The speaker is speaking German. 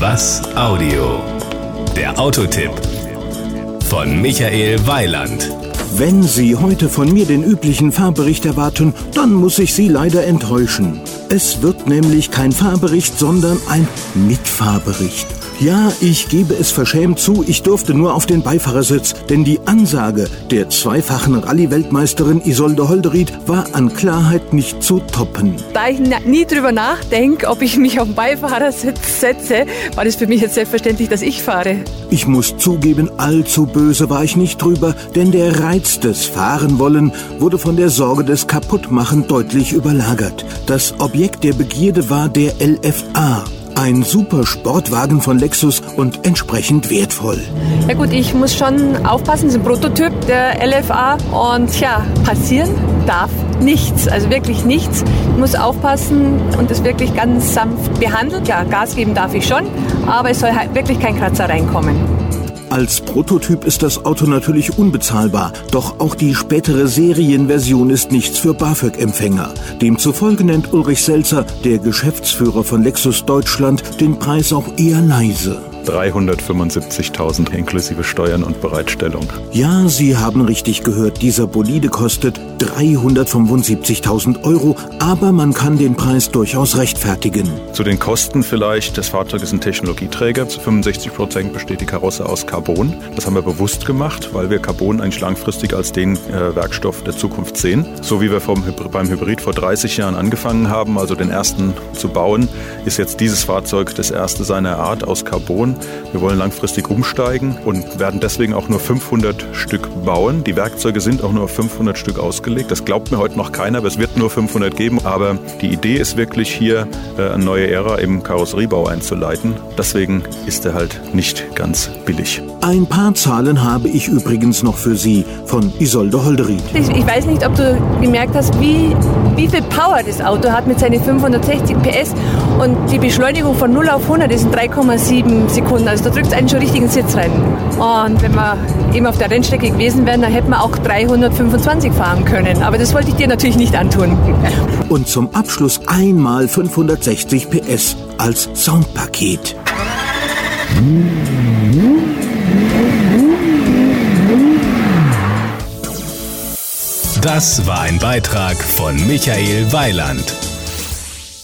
Was Audio? Der Autotipp von Michael Weiland. Wenn Sie heute von mir den üblichen Fahrbericht erwarten, dann muss ich Sie leider enttäuschen. Es wird nämlich kein Fahrbericht, sondern ein Mitfahrbericht. Ja, ich gebe es verschämt zu, ich durfte nur auf den Beifahrersitz, denn die Ansage der zweifachen Rallye-Weltmeisterin Isolde Holderried war an Klarheit nicht zu toppen. Da ich nie drüber nachdenke, ob ich mich auf den Beifahrersitz setze, war es für mich jetzt selbstverständlich, dass ich fahre. Ich muss zugeben, allzu böse war ich nicht drüber, denn der Reiz des Fahrenwollen wurde von der Sorge des Kaputtmachen deutlich überlagert. Das Objekt der Begierde war der LFA, ein super Sportwagen von Lexus und entsprechend wertvoll. Ja gut, ich muss schon aufpassen, das ist ein Prototyp der LFA und ja, passieren darf nichts, also wirklich nichts. Ich muss aufpassen und es wirklich ganz sanft behandeln. Ja, Gas geben darf ich schon, aber es soll halt wirklich kein Kratzer reinkommen. Als Prototyp ist das Auto natürlich unbezahlbar, doch auch die spätere Serienversion ist nichts für BAföG-Empfänger. Demzufolge nennt Ulrich Selzer, der Geschäftsführer von Lexus Deutschland, den Preis auch eher leise. 375.000 inklusive Steuern und Bereitstellung. Ja, Sie haben richtig gehört, dieser Bolide kostet 375.000 Euro, aber man kann den Preis durchaus rechtfertigen. Zu den Kosten vielleicht, das Fahrzeug ist ein Technologieträger, zu 65 Prozent besteht die Karosse aus Carbon. Das haben wir bewusst gemacht, weil wir Carbon eigentlich langfristig als den äh, Werkstoff der Zukunft sehen. So wie wir vom, beim Hybrid vor 30 Jahren angefangen haben, also den ersten zu bauen, ist jetzt dieses Fahrzeug das erste seiner Art aus Carbon. Wir wollen langfristig umsteigen und werden deswegen auch nur 500 Stück bauen. Die Werkzeuge sind auch nur auf 500 Stück ausgelegt. Das glaubt mir heute noch keiner, aber es wird nur 500 geben. Aber die Idee ist wirklich hier äh, eine neue Ära im Karosseriebau einzuleiten. Deswegen ist er halt nicht ganz billig. Ein paar Zahlen habe ich übrigens noch für Sie von Isolde Holderried. Ich, ich weiß nicht, ob du gemerkt hast, wie, wie viel Power das Auto hat mit seinen 560 PS und die Beschleunigung von 0 auf 100 ist in 3,7 Sekunden. Also da drückt es einen schon richtigen Sitz rein. Und wenn wir eben auf der Rennstrecke gewesen wären, dann hätten wir auch 325 fahren können. Aber das wollte ich dir natürlich nicht antun. Und zum Abschluss einmal 560 PS als Soundpaket. Das war ein Beitrag von Michael Weiland.